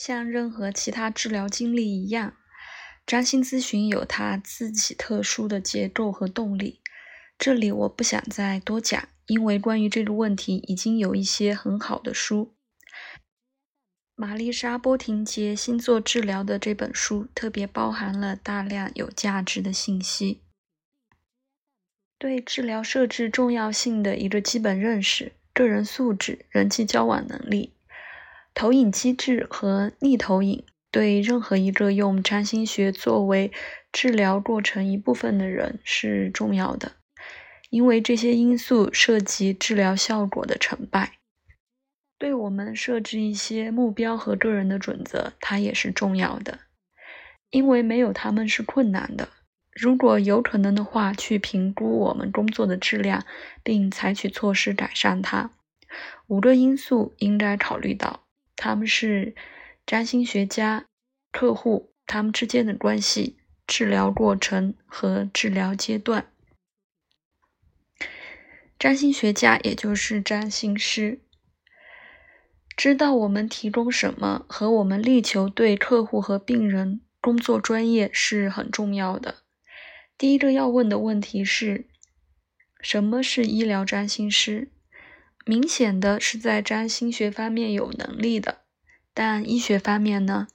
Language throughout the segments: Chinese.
像任何其他治疗经历一样，占星咨询有它自己特殊的结构和动力。这里我不想再多讲，因为关于这个问题已经有一些很好的书。玛丽莎·波廷杰星座治疗的这本书特别包含了大量有价值的信息。对治疗设置重要性的一个基本认识：个人素质、人际交往能力、投影机制和逆投影，对任何一个用占星学作为治疗过程一部分的人是重要的，因为这些因素涉及治疗效果的成败。对我们设置一些目标和个人的准则，它也是重要的，因为没有他们是困难的。如果有可能的话，去评估我们工作的质量，并采取措施改善它。五个因素应该考虑到，他们是占星学家、客户他们之间的关系、治疗过程和治疗阶段。占星学家也就是占星师，知道我们提供什么和我们力求对客户和病人工作专业是很重要的。第一个要问的问题是：什么是医疗占星师？明显的是在占星学方面有能力的，但医学方面呢？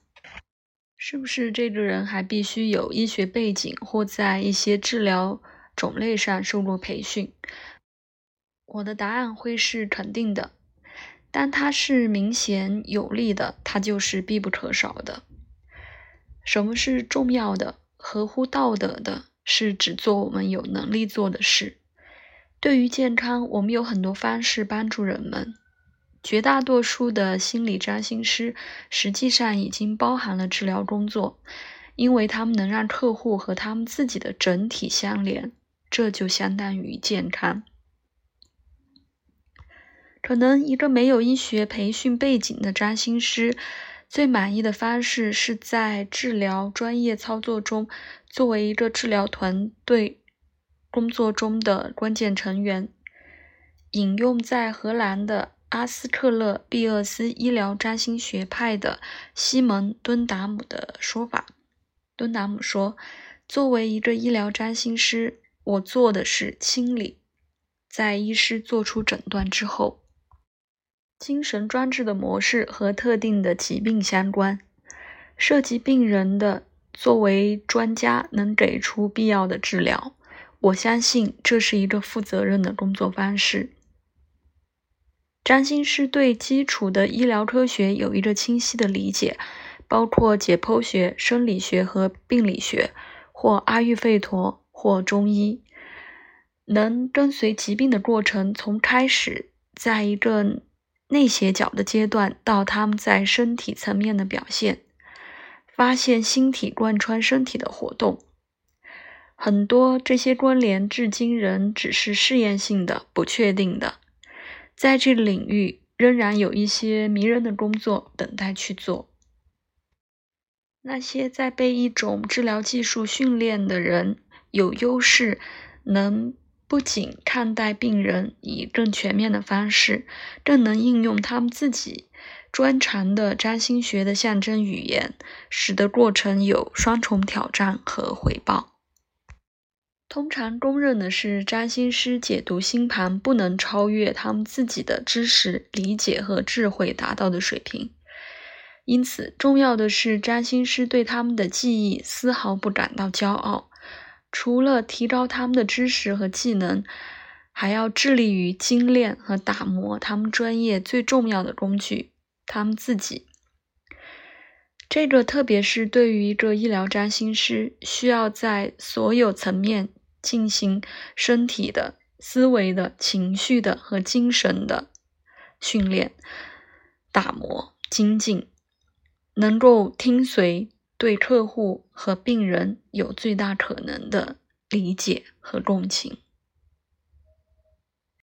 是不是这个人还必须有医学背景或在一些治疗种类上受过培训？我的答案会是肯定的。但它是明显有利的，它就是必不可少的。什么是重要的、合乎道德的？是只做我们有能力做的事。对于健康，我们有很多方式帮助人们。绝大多数的心理占星师实际上已经包含了治疗工作，因为他们能让客户和他们自己的整体相连，这就相当于健康。可能一个没有医学培训背景的占星师。最满意的方式是在治疗专业操作中，作为一个治疗团队工作中的关键成员。引用在荷兰的阿斯克勒毕厄斯医疗占星学派的西蒙敦达姆的说法，敦达姆说：“作为一个医疗占星师，我做的是清理，在医师做出诊断之后。”精神专制的模式和特定的疾病相关，涉及病人的作为专家能给出必要的治疗。我相信这是一个负责任的工作方式。占星师对基础的医疗科学有一个清晰的理解，包括解剖学、生理学和病理学，或阿育吠陀或中医，能跟随疾病的过程从开始，在一个。内斜角的阶段到他们在身体层面的表现，发现星体贯穿身体的活动，很多这些关联至今仍只是试验性的、不确定的。在这个领域，仍然有一些迷人的工作等待去做。那些在被一种治疗技术训练的人有优势，能。不仅看待病人以更全面的方式，更能应用他们自己专长的占星学的象征语言，使得过程有双重挑战和回报。通常公认的是，占星师解读星盘不能超越他们自己的知识、理解和智慧达到的水平。因此，重要的是，占星师对他们的技艺丝毫不感到骄傲。除了提高他们的知识和技能，还要致力于精炼和打磨他们专业最重要的工具——他们自己。这个特别是对于一个医疗占星师，需要在所有层面进行身体的、思维的、情绪的和精神的训练、打磨、精进，能够听随。对客户和病人有最大可能的理解和共情。